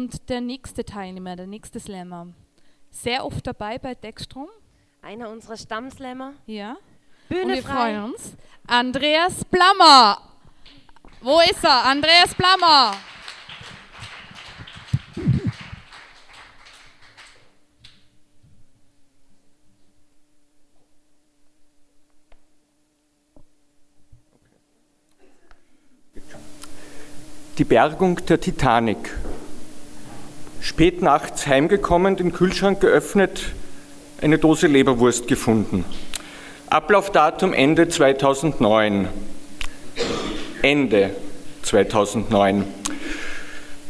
Und der nächste Teilnehmer, der nächste Slammer, sehr oft dabei bei Textstrom. Einer unserer Stammslammer. Ja. Bühne Und wir frei. freuen uns. Andreas Blammer. Wo ist er? Andreas Blammer. Die Bergung der Titanic. Spät nachts heimgekommen, den Kühlschrank geöffnet, eine Dose Leberwurst gefunden. Ablaufdatum Ende 2009. Ende 2009.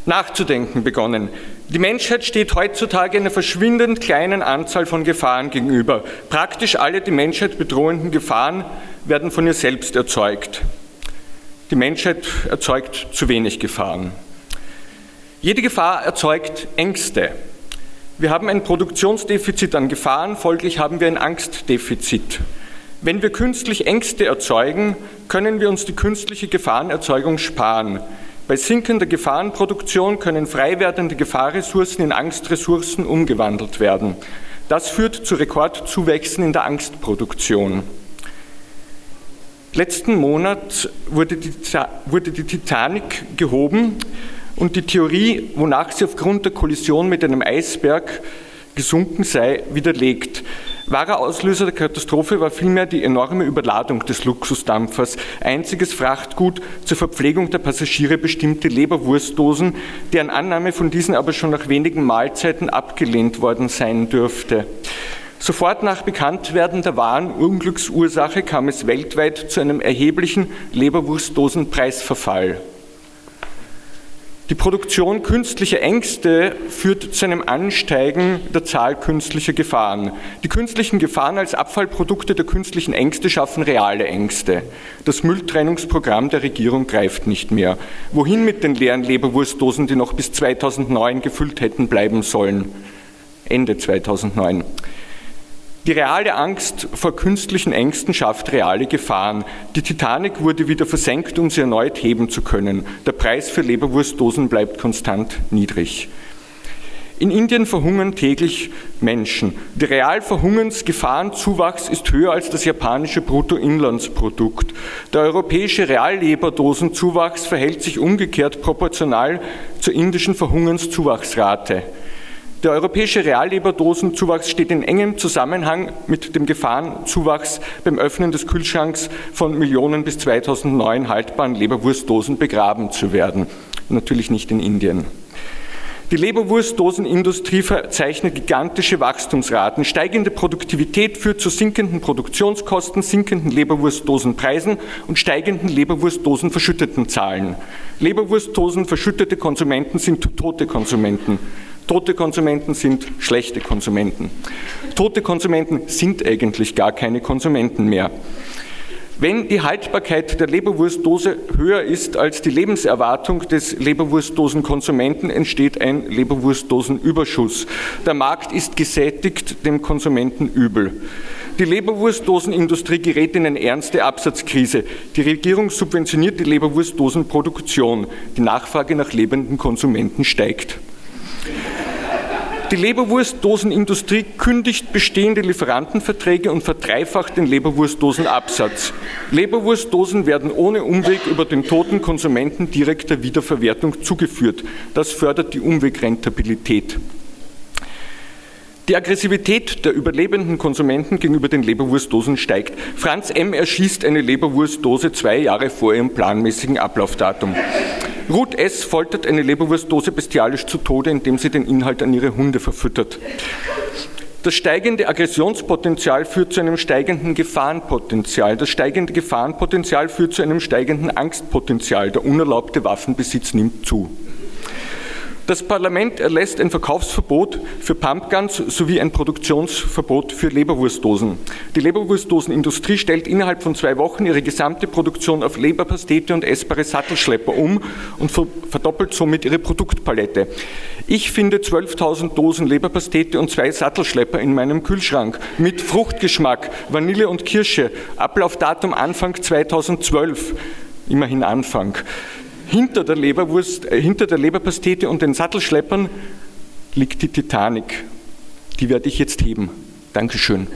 Nachzudenken begonnen. Die Menschheit steht heutzutage einer verschwindend kleinen Anzahl von Gefahren gegenüber. Praktisch alle die Menschheit bedrohenden Gefahren werden von ihr selbst erzeugt. Die Menschheit erzeugt zu wenig Gefahren. Jede Gefahr erzeugt Ängste. Wir haben ein Produktionsdefizit an Gefahren, folglich haben wir ein Angstdefizit. Wenn wir künstlich Ängste erzeugen, können wir uns die künstliche Gefahrenerzeugung sparen. Bei sinkender Gefahrenproduktion können frei werdende Gefahrressourcen in Angstressourcen umgewandelt werden. Das führt zu Rekordzuwächsen in der Angstproduktion. Letzten Monat wurde die, wurde die Titanic gehoben und die Theorie, wonach sie aufgrund der Kollision mit einem Eisberg gesunken sei, widerlegt. Wahrer Auslöser der Katastrophe war vielmehr die enorme Überladung des Luxusdampfers. Einziges Frachtgut zur Verpflegung der Passagiere bestimmte Leberwurstdosen, deren Annahme von diesen aber schon nach wenigen Mahlzeiten abgelehnt worden sein dürfte. Sofort nach Bekanntwerden der wahren Unglücksursache kam es weltweit zu einem erheblichen Leberwurstdosenpreisverfall. Die Produktion künstlicher Ängste führt zu einem Ansteigen der Zahl künstlicher Gefahren. Die künstlichen Gefahren als Abfallprodukte der künstlichen Ängste schaffen reale Ängste. Das Mülltrennungsprogramm der Regierung greift nicht mehr. Wohin mit den leeren Leberwurstdosen, die noch bis 2009 gefüllt hätten bleiben sollen? Ende 2009. Die reale Angst vor künstlichen Ängsten schafft reale Gefahren. Die Titanic wurde wieder versenkt, um sie erneut heben zu können. Der Preis für Leberwurstdosen bleibt konstant niedrig. In Indien verhungern täglich Menschen. Der Realverhungensgefahrenzuwachs ist höher als das japanische Bruttoinlandsprodukt. Der europäische Realleberdosenzuwachs verhält sich umgekehrt proportional zur indischen Verhungenszuwachsrate. Der europäische Realleberdosenzuwachs steht in engem Zusammenhang mit dem Gefahrenzuwachs beim Öffnen des Kühlschranks von Millionen bis 2009 haltbaren Leberwurstdosen begraben zu werden. Natürlich nicht in Indien. Die Leberwurstdosenindustrie verzeichnet gigantische Wachstumsraten. Steigende Produktivität führt zu sinkenden Produktionskosten, sinkenden Leberwurstdosenpreisen und steigenden Leberwurstdosenverschütteten Zahlen. Leberwurstdosen verschüttete Konsumenten sind tote Konsumenten. Tote Konsumenten sind schlechte Konsumenten. Tote Konsumenten sind eigentlich gar keine Konsumenten mehr. Wenn die Haltbarkeit der Leberwurstdose höher ist als die Lebenserwartung des Leberwurstdosenkonsumenten, entsteht ein Leberwurstdosenüberschuss. Der Markt ist gesättigt, dem Konsumenten übel. Die Leberwurstdosenindustrie gerät in eine ernste Absatzkrise. Die Regierung subventioniert die Leberwurstdosenproduktion. Die Nachfrage nach lebenden Konsumenten steigt. Die Leberwurstdosenindustrie kündigt bestehende Lieferantenverträge und verdreifacht den Leberwurstdosenabsatz. Leberwurstdosen werden ohne Umweg über den toten Konsumenten direkter Wiederverwertung zugeführt. Das fördert die Umwegrentabilität. Die Aggressivität der überlebenden Konsumenten gegenüber den Leberwurstdosen steigt. Franz M. erschießt eine Leberwurstdose zwei Jahre vor ihrem planmäßigen Ablaufdatum. Ruth S. foltert eine Leberwurstdose bestialisch zu Tode, indem sie den Inhalt an ihre Hunde verfüttert. Das steigende Aggressionspotenzial führt zu einem steigenden Gefahrenpotenzial. Das steigende Gefahrenpotenzial führt zu einem steigenden Angstpotenzial. Der unerlaubte Waffenbesitz nimmt zu. Das Parlament erlässt ein Verkaufsverbot für Pumpguns sowie ein Produktionsverbot für Leberwurstdosen. Die Leberwurstdosenindustrie stellt innerhalb von zwei Wochen ihre gesamte Produktion auf Leberpastete und essbare Sattelschlepper um und verdoppelt somit ihre Produktpalette. Ich finde 12.000 Dosen Leberpastete und zwei Sattelschlepper in meinem Kühlschrank mit Fruchtgeschmack, Vanille und Kirsche. Ablaufdatum Anfang 2012. Immerhin Anfang. Hinter der Leberwurst, äh, hinter der Leberpastete und den Sattelschleppern liegt die Titanic. Die werde ich jetzt heben. Dankeschön.